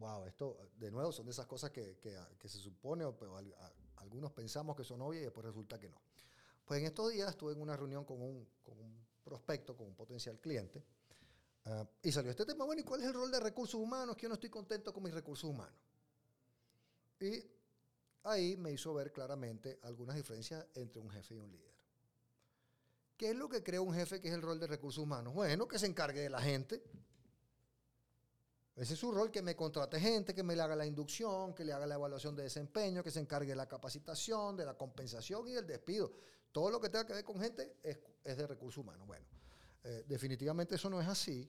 Wow, esto de nuevo son de esas cosas que, se supone, o, algunos pensamos que son obvias y después resulta que no. Pues en estos días estuve en una reunión con un, prospecto, con un potencial cliente, ah, y salió este tema, bueno, ¿y cuál es el rol de recursos humanos? Que yo no estoy contento con mis recursos humanos. Y ahí me hizo ver claramente algunas diferencias entre un jefe y un líder. ¿Qué es lo que crea un jefe que es el rol de recursos humanos? Bueno, que se encargue de la gente, ese es su rol, que me contrate gente, que me le haga la inducción, que le haga la evaluación de desempeño, que se encargue de la capacitación, de la compensación y del despido. Todo lo que tenga que ver con gente es, de recursos humanos. Bueno, eh, definitivamente eso no es así.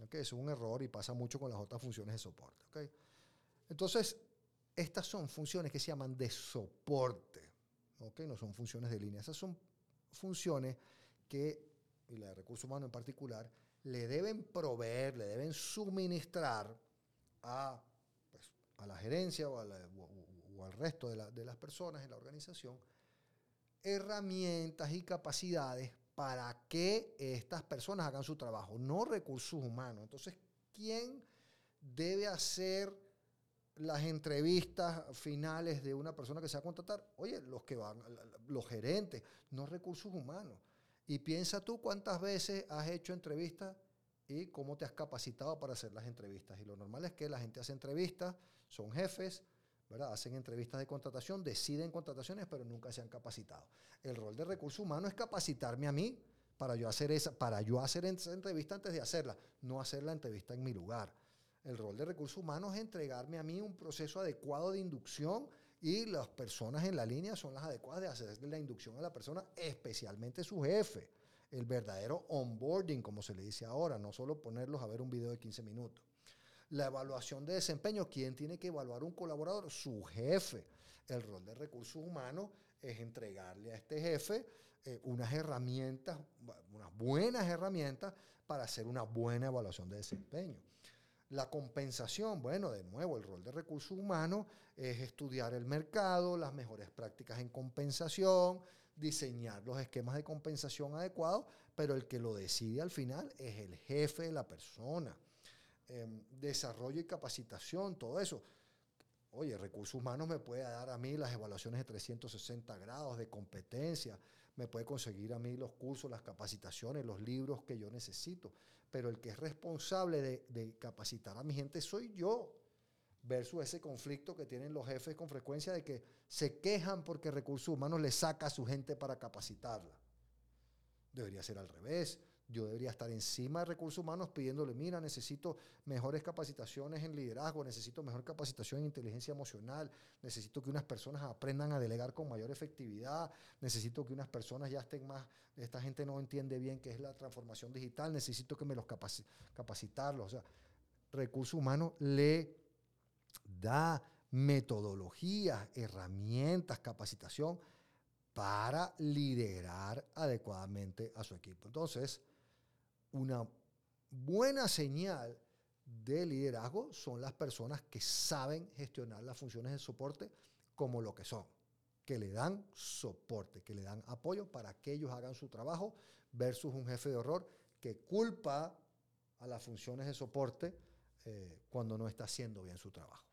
¿okay? Es un error y pasa mucho con las otras funciones de soporte. ¿okay? Entonces, estas son funciones que se llaman de soporte. ¿okay? No son funciones de línea. Esas son funciones que, y la de recursos humanos en particular, le deben proveer, le deben suministrar a, pues, a la gerencia o, al resto de, de las personas en la organización herramientas y capacidades para que estas personas hagan su trabajo, no recursos humanos. Entonces, ¿quién debe hacer las entrevistas finales de una persona que se va a contratar? Oye, los que van, los gerentes, no recursos humanos. Y piensa tú cuántas veces has hecho entrevistas y cómo te has capacitado para hacer las entrevistas. Y lo normal es que la gente hace entrevistas, son jefes, ¿verdad? hacen entrevistas de contratación, deciden contrataciones, pero nunca se han capacitado. El rol de recursos humanos es capacitarme a mí para yo hacer esa, para yo hacer entrevista antes de hacerla, no hacer la entrevista en mi lugar. El rol de recursos humanos es entregarme a mí un proceso adecuado de inducción y las personas en la línea son las adecuadas de hacer la inducción a la persona, especialmente su jefe. El verdadero onboarding, como se le dice ahora, no solo ponerlos a ver un video de 15 minutos. La evaluación de desempeño, ¿quién tiene que evaluar un colaborador? Su jefe. El rol de recursos humanos es entregarle a este jefe eh, unas herramientas, unas buenas herramientas para hacer una buena evaluación de desempeño. La compensación, bueno, de nuevo, el rol de recursos humanos es estudiar el mercado, las mejores prácticas en compensación, diseñar los esquemas de compensación adecuados, pero el que lo decide al final es el jefe de la persona. Em, desarrollo y capacitación, todo eso. Oye, recursos humanos me puede dar a mí las evaluaciones de 360 grados de competencia, me puede conseguir a mí los cursos, las capacitaciones, los libros que yo necesito, pero el que es responsable de, capacitar a mi gente soy yo, versus ese conflicto que tienen los jefes con frecuencia de que se quejan porque recursos humanos le saca a su gente para capacitarla. Debería ser al revés. Yo debería estar encima de recursos humanos pidiéndole, mira, necesito mejores capacitaciones en liderazgo, necesito mejor capacitación en inteligencia emocional, necesito que unas personas aprendan a delegar con mayor efectividad, necesito que unas personas ya estén más, esta gente no entiende bien qué es la transformación digital, necesito que me los capacitarlos. O sea, recursos humanos le da metodologías, herramientas, capacitación para liderar adecuadamente a su equipo. Entonces, una buena señal de liderazgo son las personas que saben gestionar las funciones de soporte como lo que son, que le dan soporte, que le dan apoyo para que ellos hagan su trabajo versus un jefe de horror que culpa a las funciones de soporte eh, cuando no está haciendo bien su trabajo.